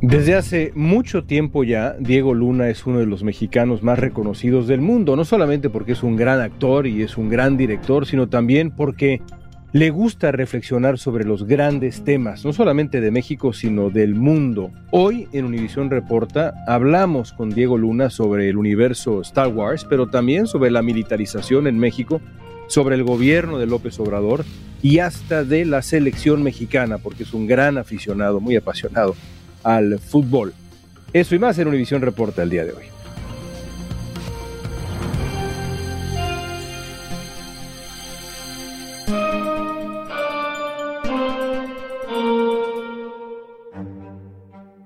Desde hace mucho tiempo ya, Diego Luna es uno de los mexicanos más reconocidos del mundo, no solamente porque es un gran actor y es un gran director, sino también porque le gusta reflexionar sobre los grandes temas, no solamente de México, sino del mundo. Hoy en Univisión Reporta hablamos con Diego Luna sobre el universo Star Wars, pero también sobre la militarización en México, sobre el gobierno de López Obrador y hasta de la selección mexicana, porque es un gran aficionado, muy apasionado al fútbol. Eso y más en Univisión Reporta el día de hoy.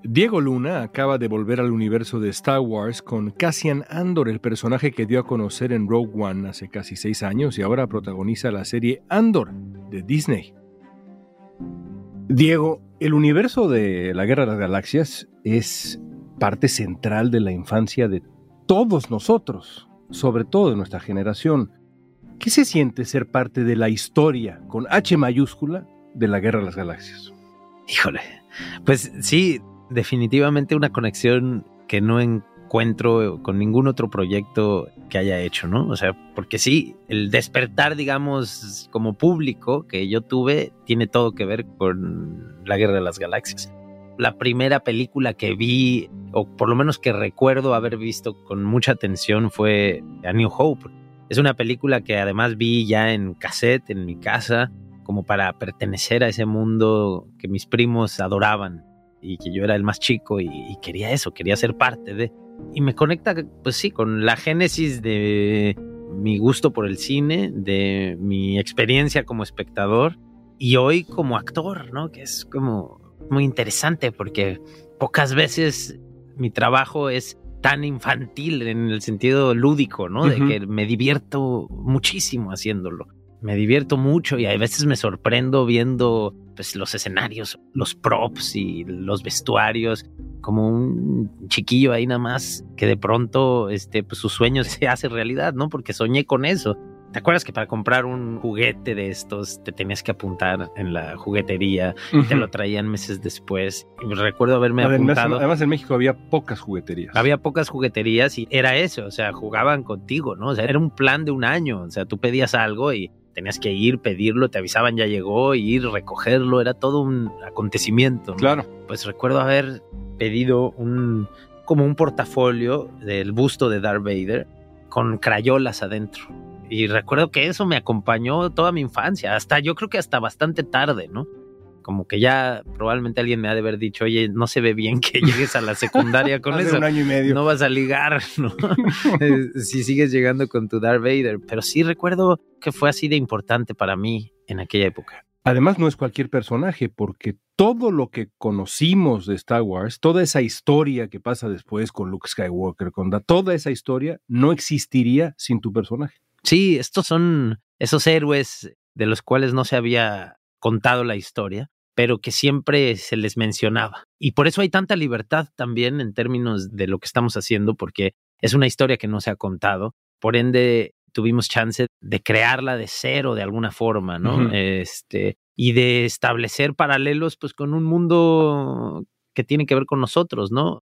Diego Luna acaba de volver al universo de Star Wars con Cassian Andor, el personaje que dio a conocer en Rogue One hace casi seis años y ahora protagoniza la serie Andor de Disney. Diego, el universo de la Guerra de las Galaxias es parte central de la infancia de todos nosotros, sobre todo de nuestra generación. ¿Qué se siente ser parte de la historia, con H mayúscula, de la Guerra de las Galaxias? Híjole, pues sí, definitivamente una conexión que no encuentro con ningún otro proyecto que haya hecho, ¿no? O sea, porque sí, el despertar, digamos, como público que yo tuve, tiene todo que ver con la Guerra de las Galaxias. La primera película que vi, o por lo menos que recuerdo haber visto con mucha atención, fue A New Hope. Es una película que además vi ya en cassette en mi casa, como para pertenecer a ese mundo que mis primos adoraban y que yo era el más chico y, y, quería eso, quería ser parte de. Y me conecta, pues sí, con la génesis de mi gusto por el cine, de mi experiencia como espectador y hoy como actor, ¿no? Que es como muy interesante porque pocas veces mi trabajo es tan infantil en el sentido lúdico, ¿no? De que me divierto muchísimo haciéndolo. Me divierto mucho y a veces me sorprendo viendo pues, los escenarios, los props y los vestuarios, como un chiquillo ahí nada más que de pronto este, pues, sus sueños se hace realidad, ¿no? Porque soñé con eso. ¿Te acuerdas que para comprar un juguete de estos te tenías que apuntar en la juguetería y uh -huh. te lo traían meses después? Recuerdo haberme además, apuntado. Además, en México había pocas jugueterías. Había pocas jugueterías y era eso, o sea, jugaban contigo, ¿no? O sea, era un plan de un año, o sea, tú pedías algo y tenías que ir, pedirlo, te avisaban ya llegó, ir, recogerlo, era todo un acontecimiento. ¿no? Claro. Pues recuerdo haber pedido un como un portafolio del busto de Darth Vader con crayolas adentro. Y recuerdo que eso me acompañó toda mi infancia, hasta yo creo que hasta bastante tarde, ¿no? Como que ya probablemente alguien me ha de haber dicho, oye, no se ve bien que llegues a la secundaria con Hace eso. un año y medio. No vas a ligar, ¿no? si sigues llegando con tu Darth Vader. Pero sí recuerdo que fue así de importante para mí en aquella época. Además, no es cualquier personaje, porque todo lo que conocimos de Star Wars, toda esa historia que pasa después con Luke Skywalker, con da, toda esa historia no existiría sin tu personaje. Sí, estos son esos héroes de los cuales no se había contado la historia, pero que siempre se les mencionaba. Y por eso hay tanta libertad también en términos de lo que estamos haciendo, porque Es una historia que no se ha contado, por ende tuvimos chance de crearla de cero de alguna forma, ¿no? Este, y de establecer paralelos pues con un mundo que tiene que ver con nosotros, ¿no?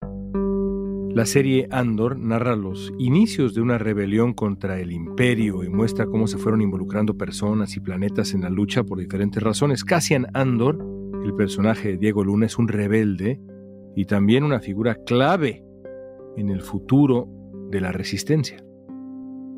La serie Andor narra los inicios de una rebelión contra el imperio y muestra cómo se fueron involucrando personas y planetas en la lucha por diferentes razones. Cassian Andor, el personaje de Diego Luna, es un rebelde y también una figura clave en el futuro de la resistencia.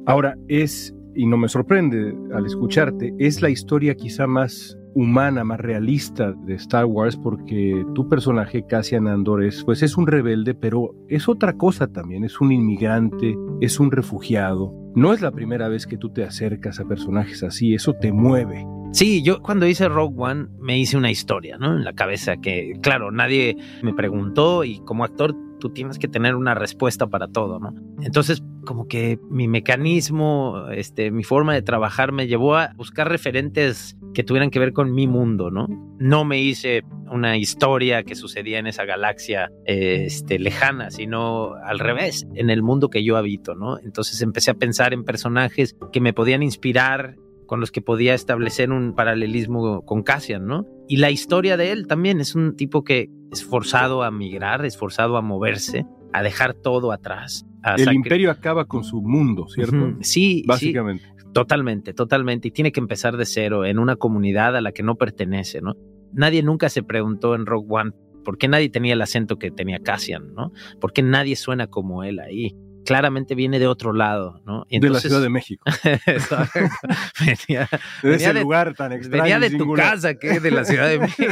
Ahora, es, y no me sorprende al escucharte, es la historia quizá más humana, más realista de Star Wars, porque tu personaje, Cassian Andor, es, pues es un rebelde, pero es otra cosa también, es un inmigrante, es un refugiado. No es la primera vez que tú te acercas a personajes así, eso te mueve. Sí, yo cuando hice Rogue One me hice una historia, ¿no? En la cabeza que, claro, nadie me preguntó y como actor tú tienes que tener una respuesta para todo, ¿no? Entonces, como que mi mecanismo, este, mi forma de trabajar me llevó a buscar referentes que tuvieran que ver con mi mundo, ¿no? No me hice una historia que sucedía en esa galaxia este, lejana, sino al revés, en el mundo que yo habito, ¿no? Entonces empecé a pensar en personajes que me podían inspirar con los que podía establecer un paralelismo con Cassian, ¿no? Y la historia de él también es un tipo que es forzado a migrar, es forzado a moverse, a dejar todo atrás. el imperio acaba con su mundo, ¿cierto? Sí, básicamente. Totalmente, totalmente. Y tiene que empezar de cero en una comunidad a la que no pertenece, ¿no? Nadie nunca se preguntó en Rogue One por qué nadie tenía el acento que tenía Cassian, ¿no? ¿Por qué nadie suena como él ahí? claramente viene de otro lado, ¿no? de la Ciudad de México. venía, de ese lugar tan extraño. Venía de tu casa, que de la Ciudad de México.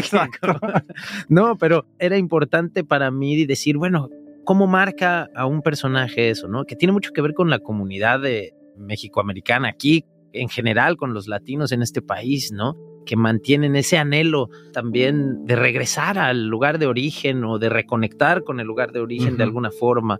no, pero era importante para mí decir, bueno, ¿cómo marca a un personaje eso, no? Que tiene mucho que ver con la comunidad de México-americana aquí, en general, con los latinos en este país, ¿no? que mantienen ese anhelo también de regresar al lugar de origen o de reconectar con el lugar de origen de alguna forma.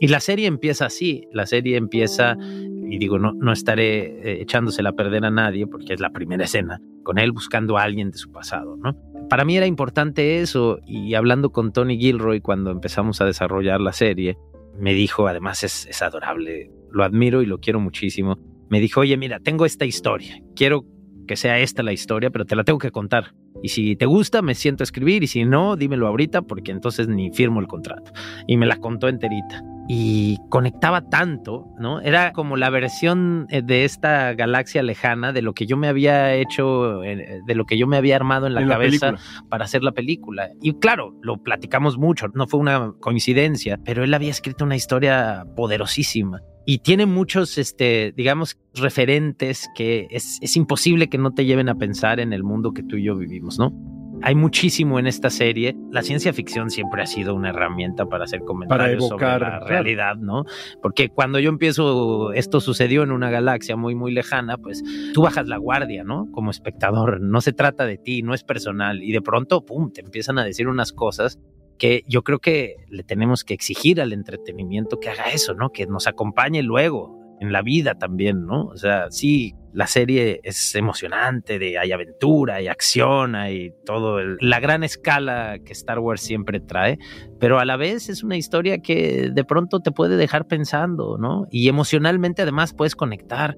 Y la serie empieza así, la serie empieza, y digo, no, no estaré eh, echándosela a perder a nadie porque es la primera escena, con él buscando a alguien de su pasado, ¿no? Para mí era importante eso y hablando con Tony Gilroy cuando empezamos a desarrollar la serie, me dijo, además es, es adorable, lo admiro y lo quiero muchísimo, me dijo, oye, mira, tengo esta historia, quiero que sea esta la historia, pero te la tengo que contar. Y si te gusta, me siento a escribir, y si no, dímelo ahorita, porque entonces ni firmo el contrato. Y me la contó enterita y conectaba tanto, ¿no? Era como la versión eh, de esta galaxia lejana de lo que yo me había hecho, eh, de lo que yo me había armado en la cabeza para hacer la película. Y claro, lo platicamos mucho, no fue una coincidencia, pero él había escrito una historia poderosísima. Y tiene muchos, este, digamos, referentes que es, es imposible que no te lleven a pensar en el mundo que tú y yo vivimos, ¿no? Hay muchísimo en esta serie. La ciencia ficción siempre ha sido una herramienta para hacer comentarios sobre la realidad, ¿no? Porque cuando yo empiezo, esto sucedió en una galaxia muy, muy lejana, pues tú bajas la guardia, ¿no? Como espectador. No se trata de ti, no es personal. Y de pronto, pum, te empiezan a decir unas cosas que yo creo que le tenemos que exigir al entretenimiento que haga eso, ¿no? Que nos acompañe luego en la vida también, ¿no? O sea, sí, la serie es emocionante, de, hay aventura, hay acción, hay todo, la gran escala que Star Wars siempre trae, pero a la vez es una historia que de pronto te puede dejar pensando, ¿no? Y emocionalmente además puedes conectar.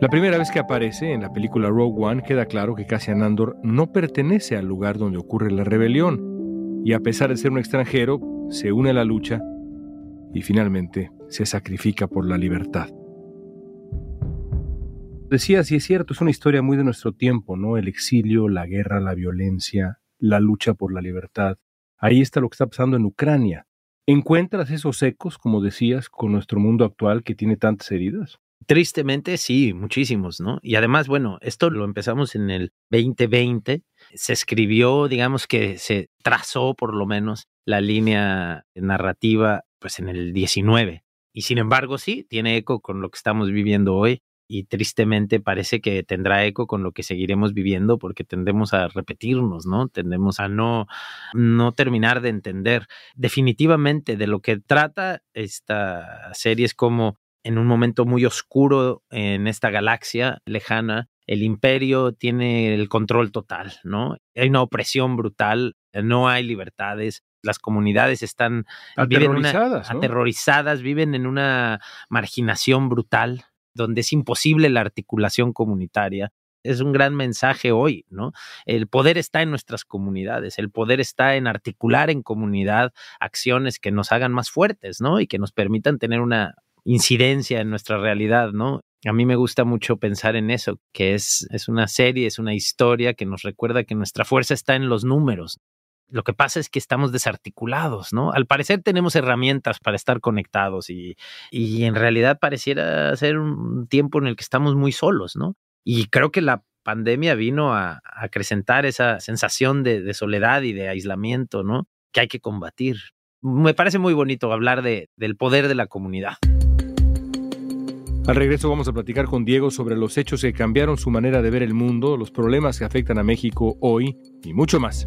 La primera vez que aparece en la película Rogue One queda claro que Cassian Andor no pertenece al lugar donde ocurre la rebelión y a pesar de ser un extranjero se une a la lucha y finalmente se sacrifica por la libertad. Decía, sí es cierto, es una historia muy de nuestro tiempo, ¿no? El exilio, la guerra, la violencia, la lucha por la libertad. Ahí está lo que está pasando en Ucrania. ¿Encuentras esos ecos, como decías, con nuestro mundo actual que tiene tantas heridas? Tristemente, sí, muchísimos, ¿no? Y además, bueno, esto lo empezamos en el 2020, se escribió, digamos que se trazó por lo menos la línea narrativa, pues en el 19. Y sin embargo, sí, tiene eco con lo que estamos viviendo hoy y tristemente parece que tendrá eco con lo que seguiremos viviendo porque tendemos a repetirnos, ¿no? Tendemos a no, no terminar de entender. Definitivamente de lo que trata esta serie es como en un momento muy oscuro en esta galaxia lejana, el imperio tiene el control total, ¿no? Hay una opresión brutal, no hay libertades, Las comunidades están aterrorizadas, aterrorizadas, viven en una marginación brutal, donde es imposible la articulación comunitaria es un gran mensaje hoy, ¿no? El poder está en nuestras comunidades, el poder está en articular en comunidad acciones que nos hagan más fuertes, ¿no? Y que nos permitan tener una incidencia en nuestra realidad, ¿no? A mí me gusta mucho pensar en eso, que es, es una serie, es una historia que nos recuerda que nuestra fuerza está en los números. Lo que pasa es que estamos desarticulados, ¿no? Al parecer tenemos herramientas para estar conectados y, y en realidad pareciera ser un tiempo en el que estamos muy solos, ¿no? Y creo que la pandemia vino a, acrecentar esa sensación de, soledad y de aislamiento, ¿no? Que hay que combatir. Me parece muy bonito hablar de, del poder de la comunidad. Al regreso vamos a platicar con Diego sobre los hechos que cambiaron su manera de ver el mundo, los problemas que afectan a México hoy y mucho más.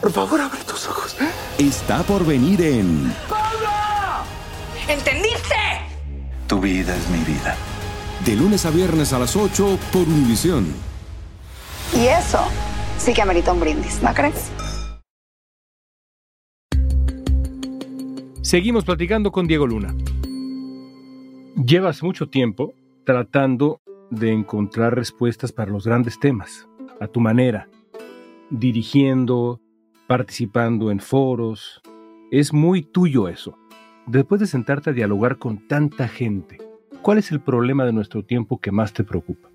Por favor, abre tus ojos. Está por venir en. ¡Pablo! ¿Entendiste? Tu vida es mi vida. De lunes a viernes a las 8 por Univisión. Y eso sí que amerita un brindis, ¿no crees? Seguimos platicando con Diego Luna. Llevas mucho tiempo tratando de encontrar respuestas para los grandes temas, a tu manera, dirigiendo, participando en foros. Es muy tuyo eso. Después de sentarte a dialogar con tanta gente, ¿cuál es el problema de nuestro tiempo que más te preocupa?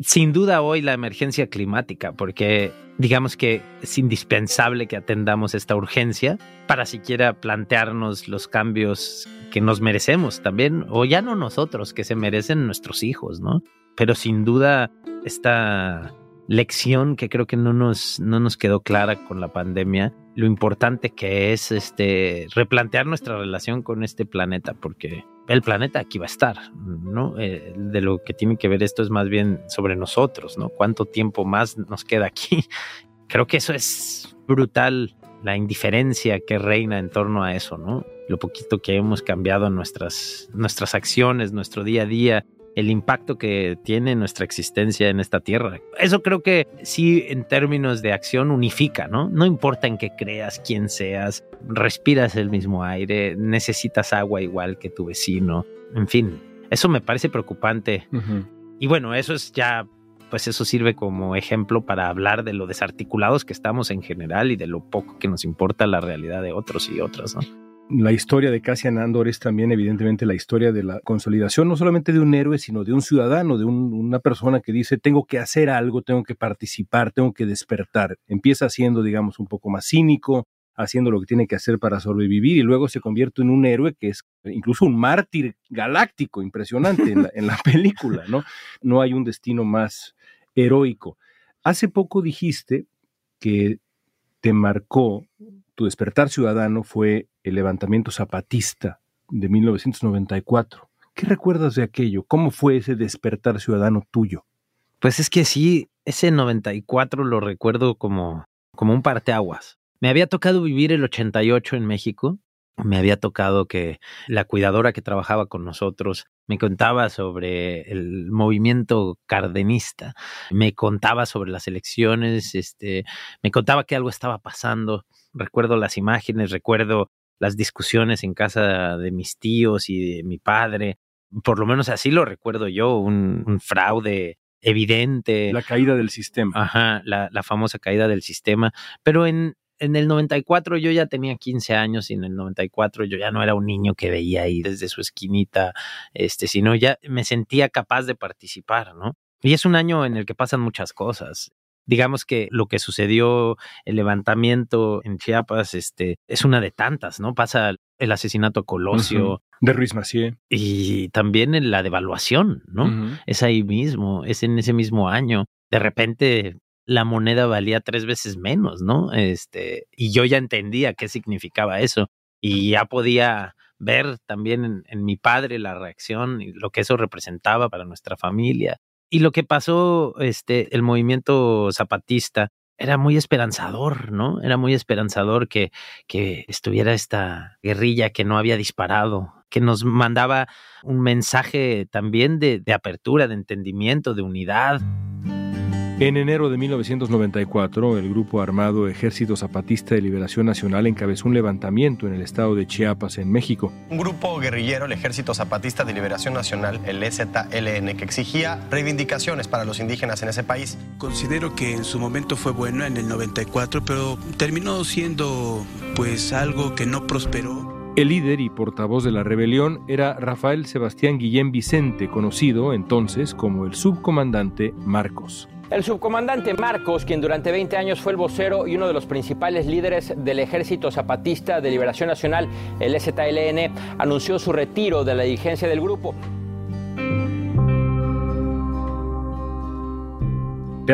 Sin duda hoy la emergencia climática, porque digamos que es indispensable que atendamos esta urgencia para siquiera plantearnos los cambios que nos merecemos también, o ya no nosotros, que se merecen nuestros hijos, ¿no? Pero sin duda esta lección que creo que no nos, no nos quedó clara con la pandemia, lo importante que es este, replantear nuestra relación con este planeta, porque el planeta aquí va a estar, ¿no? Eh, de lo que tiene que ver esto es más bien sobre nosotros, ¿no? ¿Cuánto tiempo más nos queda aquí? Creo que eso es brutal, la indiferencia que reina en torno a eso, ¿no? Lo poquito que hemos cambiado nuestras, nuestras acciones, nuestro día a día, el impacto que tiene nuestra existencia en esta tierra. Eso creo que sí, en términos de acción, unifica, ¿no? No importa en qué creas, quién seas, respiras el mismo aire, necesitas agua igual que tu vecino, en fin, eso me parece preocupante. Y bueno, eso es ya, pues eso sirve como ejemplo para hablar de lo desarticulados que estamos en general y de lo poco que nos importa la realidad de otros y otras, ¿no? La historia de Cassian Andor es también evidentemente la historia de la consolidación, no solamente de un héroe, sino de un ciudadano, de una persona que dice, tengo que hacer algo, tengo que participar, tengo que despertar. Empieza siendo, digamos, un poco más cínico, haciendo lo que tiene que hacer para sobrevivir y luego se convierte en un héroe que es incluso un mártir galáctico, impresionante en la, en la película, ¿no? No hay un destino más heroico. Hace poco dijiste que te marcó tu despertar ciudadano fue el levantamiento zapatista de 1994. ¿Qué recuerdas de aquello? ¿Cómo fue ese despertar ciudadano tuyo? Pues es que sí, ese 94 lo recuerdo como, como un parteaguas. Me había tocado vivir el 88 en México. Me había tocado que la cuidadora que trabajaba con nosotros me contaba sobre el movimiento cardenista, me contaba sobre las elecciones, este, me contaba que algo estaba pasando recuerdo las imágenes, recuerdo las discusiones en casa de mis tíos y de mi padre. Por lo menos así lo recuerdo yo, un, fraude evidente. La caída del sistema. Ajá, la, la famosa caída del sistema. Pero en, en el 94 yo ya tenía 15 años y en el 94 yo ya no era un niño que veía ahí desde su esquinita, este, sino ya me sentía capaz de participar, ¿no? Y es un año en el que pasan muchas cosas. Digamos que lo que sucedió, el levantamiento en Chiapas, este, es una de tantas, ¿no? Pasa el asesinato a Colosio. De Ruiz Macié. Y también en la devaluación, ¿no? Es ahí mismo, es en ese mismo año. De repente la moneda valía tres veces menos, ¿no? Este, y yo ya entendía qué significaba eso. Y ya podía ver también en, en mi padre la reacción y lo que eso representaba para nuestra familia. Y lo que pasó, este, el movimiento zapatista era muy esperanzador, ¿no? Era muy esperanzador que, que estuviera esta guerrilla que no había disparado, que nos mandaba un mensaje también de, de apertura, de entendimiento, de unidad. En enero de 1994, el grupo armado Ejército Zapatista de Liberación Nacional encabezó un levantamiento en el estado de Chiapas, en México. Un grupo guerrillero, el Ejército Zapatista de Liberación Nacional, el EZLN, que exigía reivindicaciones para los indígenas en ese país. Considero que en su momento fue bueno en el 94, pero terminó siendo pues algo que no prosperó. El líder y portavoz de la rebelión era Rafael Sebastián Guillén Vicente, conocido entonces como el subcomandante Marcos. El subcomandante Marcos, quien durante 20 años fue el vocero y uno de los principales líderes del Ejército Zapatista de Liberación Nacional, el EZLN, anunció su retiro de la dirigencia del grupo.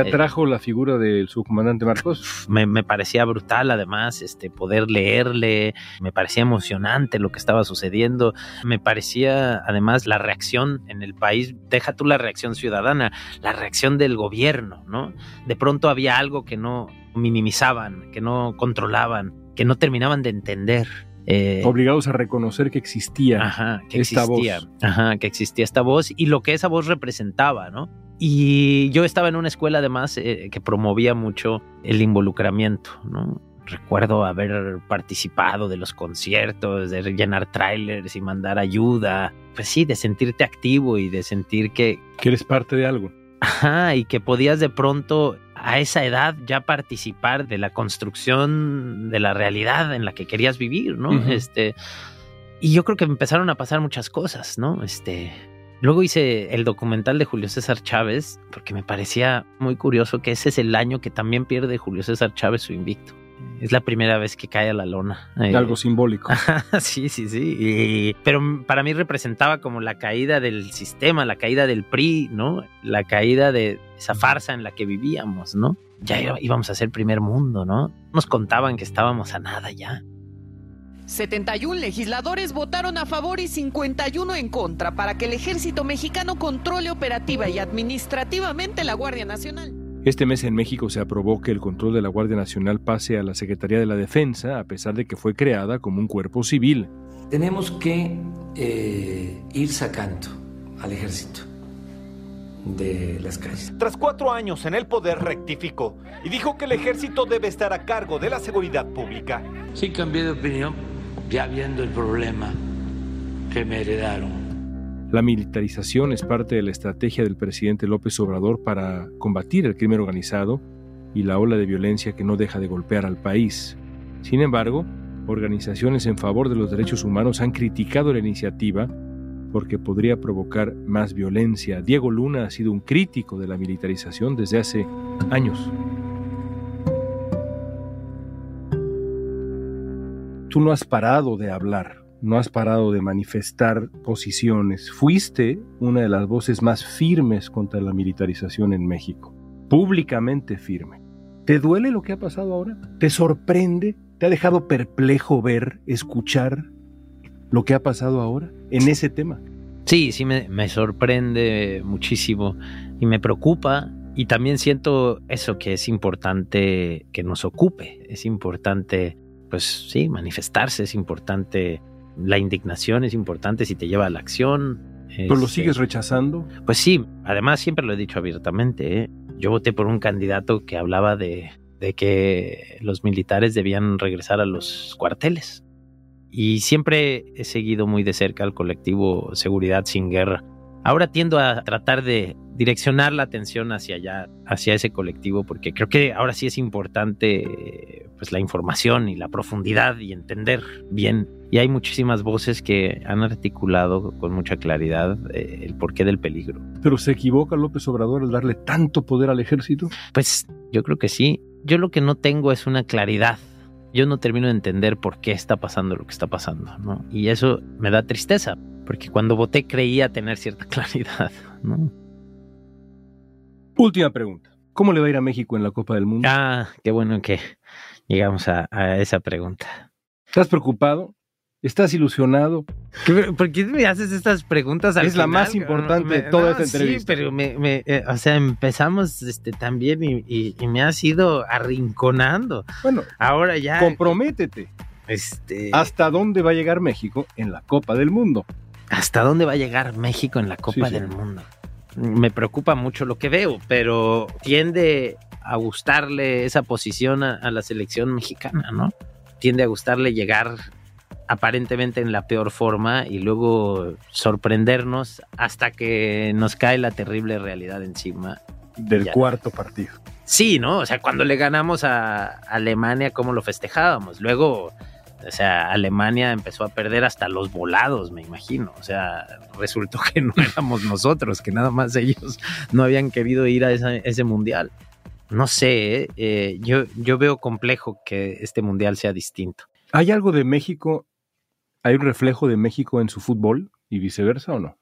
¿Te atrajo la figura del subcomandante Marcos? Me, me, parecía brutal, además, este, poder leerle, me parecía emocionante lo que estaba sucediendo, me parecía, además, la reacción en el país, deja tú la reacción ciudadana, la reacción del gobierno, ¿no? De pronto había algo que no minimizaban, que no controlaban, que no terminaban de entender. Eh, Obligados a reconocer que existía ajá, que esta existía, voz. Ajá, que existía esta voz y lo que esa voz representaba, ¿no? Y yo estaba en una escuela además eh, que promovía mucho el involucramiento, ¿no? Recuerdo haber participado de los conciertos, de llenar trailers y mandar ayuda. Pues sí, de sentirte activo y de sentir que... Que eres parte de algo. Ajá, y que podías de pronto a esa edad ya participar de la construcción de la realidad en la que querías vivir, ¿no? Uh -huh. Este... Y yo creo que empezaron a pasar muchas cosas, ¿no? Este, Luego hice el documental de Julio César Chávez, porque me parecía muy curioso que ese es el año que también pierde Julio César Chávez su invicto. Es la primera vez que cae a la lona. Algo eh, simbólico. sí, sí, sí. Y, pero para mí representaba como la caída del sistema, la caída del PRI, ¿no? La caída de esa farsa en la que vivíamos, ¿no? Ya íbamos a ser primer mundo, ¿no? Nos contaban que estábamos a nada ya. 71 legisladores votaron a favor y 51 en contra para que el ejército mexicano controle operativa y administrativamente la Guardia Nacional. Este mes en México se aprobó que el control de la Guardia Nacional pase a la Secretaría de la Defensa, a pesar de que fue creada como un cuerpo civil. Tenemos que eh, ir sacando al ejército de las calles. Tras cuatro años en el poder rectificó y dijo que el ejército debe estar a cargo de la seguridad pública. Sí cambié de opinión ya viendo el problema que me heredaron. La militarización es parte de la estrategia del presidente López Obrador para combatir el crimen organizado y la ola de violencia que no deja de golpear al país. Sin embargo, organizaciones en favor de los derechos humanos han criticado la iniciativa porque podría provocar más violencia. Diego Luna ha sido un crítico de la militarización desde hace años. Tú no has parado de hablar, no has parado de manifestar posiciones. Fuiste una de las voces más firmes contra la militarización en México, públicamente firme. ¿Te duele lo que ha pasado ahora? ¿Te sorprende? ¿Te ha dejado perplejo ver, escuchar lo que ha pasado ahora en ese tema? Sí, sí, me, me, sorprende muchísimo y me preocupa y también siento eso que es importante que nos ocupe, es importante, pues sí, manifestarse, es importante, la indignación es importante si te lleva a la acción. ¿Pero lo sigues rechazando? Pues sí, además siempre lo he dicho abiertamente, ¿eh? yo voté por un candidato que hablaba de, de que los militares debían regresar a los cuarteles y siempre he seguido muy de cerca al colectivo Seguridad sin Guerra. Ahora tiendo a tratar de direccionar la atención hacia allá, hacia ese colectivo, porque creo que ahora sí es importante pues la información y la profundidad y entender bien. Y hay muchísimas voces que han articulado con mucha claridad eh, el porqué del peligro. ¿Pero se equivoca López Obrador al darle tanto poder al ejército? Pues yo creo que sí. Yo lo que no tengo es una claridad. Yo no termino de entender por qué está pasando lo que está pasando, ¿no? Y eso me da tristeza, porque cuando voté creía tener cierta claridad, ¿no? Última pregunta. ¿Cómo le va a ir a México en la Copa del Mundo? Ah, qué bueno que llegamos a, a esa pregunta. ¿Estás preocupado? ¿Estás ilusionado? ¿Por qué me haces estas preguntas? Al es la más importante de toda esta entrevista. Sí, pero me, me eh, o sea, empezamos este, también y, y, y, me has ido arrinconando. Bueno, ahora ya. Comprométete. Este. ¿Hasta dónde va a llegar México en la Copa del Mundo? ¿Hasta dónde va a llegar México en la Copa sí, del sí. Mundo? Me preocupa mucho lo que veo, pero tiende a gustarle esa posición a, a la selección mexicana, ¿no? Tiende a gustarle llegar aparentemente en la peor forma y luego sorprendernos hasta que nos cae la terrible realidad encima. Del cuarto partido. Sí, ¿no? O sea, cuando le ganamos a Alemania, ¿cómo lo festejábamos? Luego, o sea, Alemania empezó a perder hasta los volados, me imagino. O sea, resultó que no éramos nosotros, que nada más ellos no habían querido ir a esa, ese mundial. No sé, ¿eh? Eh, yo, yo veo complejo que este mundial sea distinto. ¿Hay algo de México ¿Hay un reflejo de México en su fútbol y viceversa o no?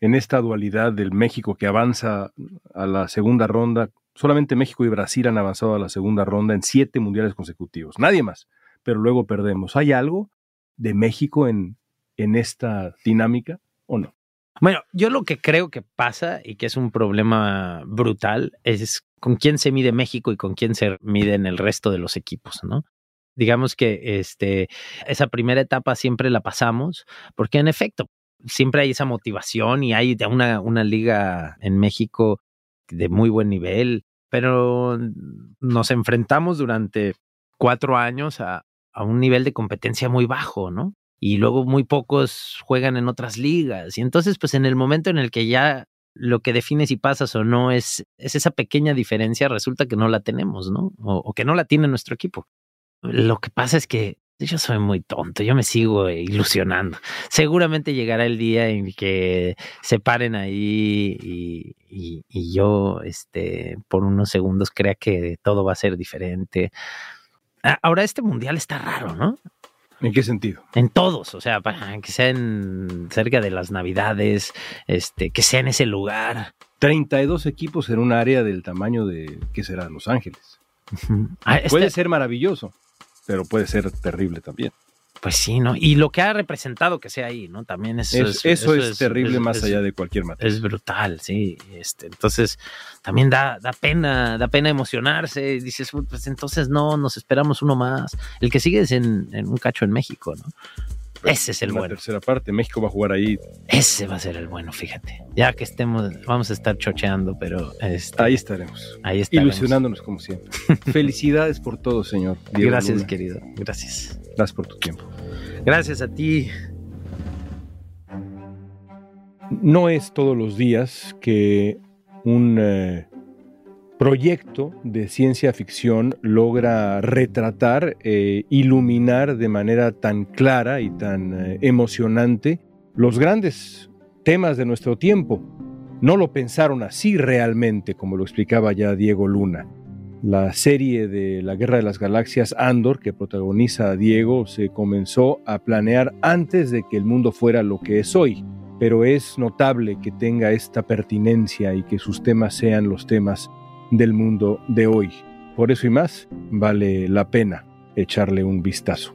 En esta dualidad del México que avanza a la segunda ronda, solamente México y Brasil han avanzado a la segunda ronda en siete mundiales consecutivos, nadie más, pero luego perdemos. ¿Hay algo de México en, en esta dinámica o no? Bueno, yo lo que creo que pasa y que es un problema brutal es con quién se mide México y con quién se miden el resto de los equipos, ¿no? Digamos que este, esa primera etapa siempre la pasamos, porque en efecto, siempre hay esa motivación y hay una, una liga en México de muy buen nivel, pero nos enfrentamos durante cuatro años a, a un nivel de competencia muy bajo, ¿no? Y luego muy pocos juegan en otras ligas. Y entonces, pues en el momento en el que ya lo que define si pasas o no es, es esa pequeña diferencia, resulta que no la tenemos, ¿no? O, o que no la tiene nuestro equipo. Lo que pasa es que yo soy muy tonto, yo me sigo ilusionando. Seguramente llegará el día en que se paren ahí y, y, y, yo, este, por unos segundos crea que todo va a ser diferente. Ahora este mundial está raro, ¿no? ¿En qué sentido? En todos, o sea, que sean cerca de las Navidades, este, que sea en ese lugar. 32 equipos en un área del tamaño de, ¿qué será? Los Ángeles. Uh -huh. ah, este... Puede ser maravilloso pero puede ser terrible también. Pues sí, ¿no? Y lo que ha representado que sea ahí, ¿no? También es, es, eso, eso, es, terrible es, más allá de cualquier materia. Es brutal, sí. Este, entonces, también da, da pena, da pena emocionarse. Dices, pues entonces no, nos esperamos uno más. El que sigue es en, en un cacho en México, ¿no? Ese es el la bueno. tercera parte, México va a jugar ahí. Ese va a ser el bueno, fíjate. Ya que estemos, vamos a estar chocheando, pero este, ahí estaremos. Ahí estaremos. Ilusionándonos como siempre. Felicidades por todo, señor. Diego Gracias, Luna. querido. Gracias. Gracias por tu tiempo. Gracias a ti. No es todos los días que un eh, proyecto de ciencia ficción logra retratar, eh, iluminar de manera tan clara y tan eh, emocionante los grandes temas de nuestro tiempo. No lo pensaron así realmente, como lo explicaba ya Diego Luna. La serie de la Guerra de las Galaxias Andor, que protagoniza a Diego, se comenzó a planear antes de que el mundo fuera lo que es hoy, pero es notable que tenga esta pertinencia y que sus temas sean los temas del mundo de hoy. Por eso y más, vale la pena echarle un vistazo.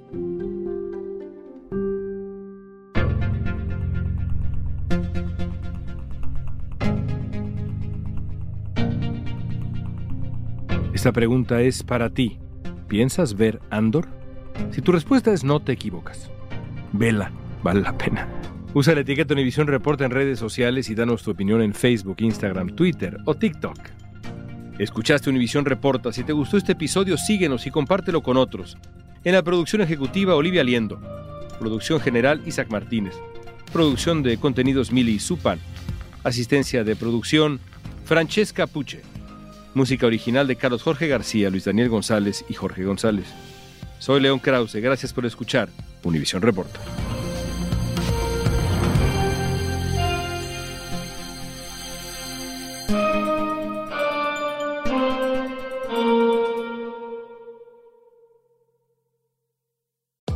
Esta pregunta es para ti. ¿Piensas ver Andor? Si tu respuesta es no, te equivocas. Vela, vale la pena. Usa la etiqueta Univisión Reporta en redes sociales y danos tu opinión en Facebook, Instagram, Twitter o TikTok. Escuchaste Univisión Reporta. Si te gustó este episodio, síguenos y compártelo con otros. En la producción ejecutiva, Olivia Liendo. Producción general, Isaac Martínez. Producción de contenidos, Mili Supan. Asistencia de producción, Francesca Puche. Música original de Carlos Jorge García, Luis Daniel González y Jorge González. Soy León Krause, gracias por escuchar Univisión Reporta.